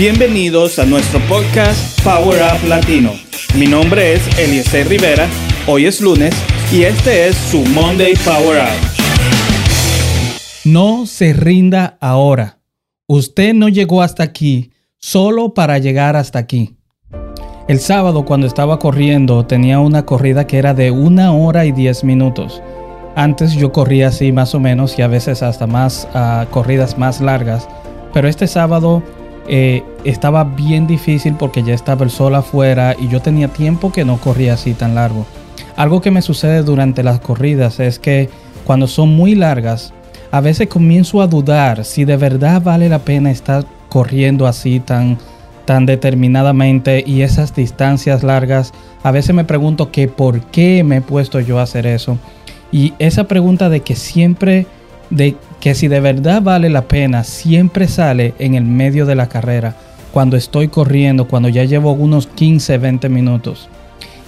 Bienvenidos a nuestro podcast Power Up Latino. Mi nombre es Eliezer Rivera, hoy es lunes y este es su Monday Power Up. No se rinda ahora. Usted no llegó hasta aquí solo para llegar hasta aquí. El sábado cuando estaba corriendo tenía una corrida que era de una hora y diez minutos. Antes yo corría así más o menos y a veces hasta más ah, corridas más largas. Pero este sábado eh, estaba bien difícil porque ya estaba el sol afuera y yo tenía tiempo que no corría así tan largo. Algo que me sucede durante las corridas es que cuando son muy largas, a veces comienzo a dudar si de verdad vale la pena estar corriendo así tan, tan determinadamente y esas distancias largas. A veces me pregunto que por qué me he puesto yo a hacer eso. Y esa pregunta de que siempre, de que si de verdad vale la pena, siempre sale en el medio de la carrera, cuando estoy corriendo, cuando ya llevo unos 15, 20 minutos.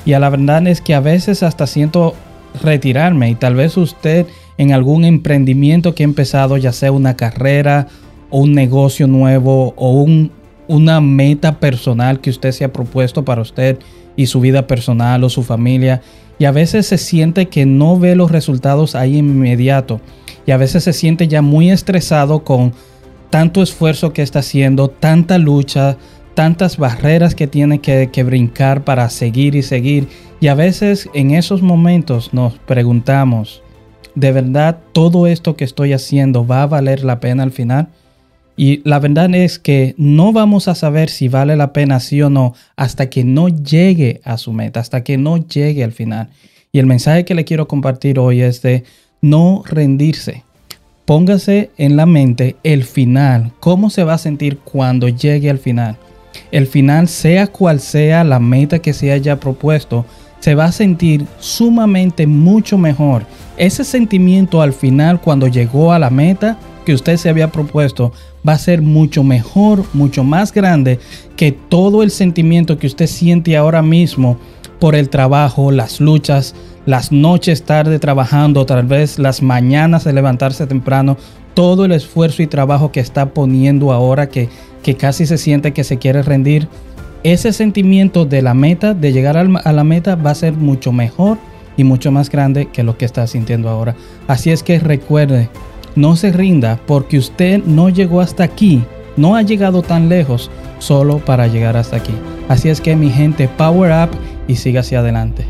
Y a la verdad es que a veces hasta siento retirarme y tal vez usted en algún emprendimiento que ha empezado, ya sea una carrera o un negocio nuevo o un, una meta personal que usted se ha propuesto para usted y su vida personal o su familia. Y a veces se siente que no ve los resultados ahí inmediato y a veces se siente ya muy estresado con tanto esfuerzo que está haciendo, tanta lucha, tantas barreras que tiene que, que, brincar para seguir y seguir. Y a veces en esos momentos nos preguntamos, ¿de verdad todo esto que estoy haciendo va a valer la pena al final? Y la verdad es que no vamos a saber si vale la pena sí o no hasta que no llegue a su meta, hasta que no llegue al final. Y el mensaje que le quiero compartir hoy es de no rendirse. Póngase en la mente el final, cómo se va a sentir cuando llegue al final. El final, sea cual sea la meta que se haya propuesto, se va a sentir sumamente mucho mejor. Ese sentimiento al final, cuando llegó a la meta que usted se había propuesto, va a ser mucho mejor, mucho más grande que todo el sentimiento que usted siente ahora mismo por el trabajo, las luchas, las noches tarde trabajando, tal vez las mañanas de levantarse temprano, todo el esfuerzo y trabajo que está poniendo ahora que, que casi se siente que se quiere rendir, ese sentimiento de la meta, de llegar a la meta, va a ser mucho mejor y mucho más grande que lo que está sintiendo ahora. Así es que recuerde, no se rinda porque usted no llegó hasta aquí, no ha llegado tan lejos solo para llegar hasta aquí. Así es que mi gente, power up y siga hacia adelante.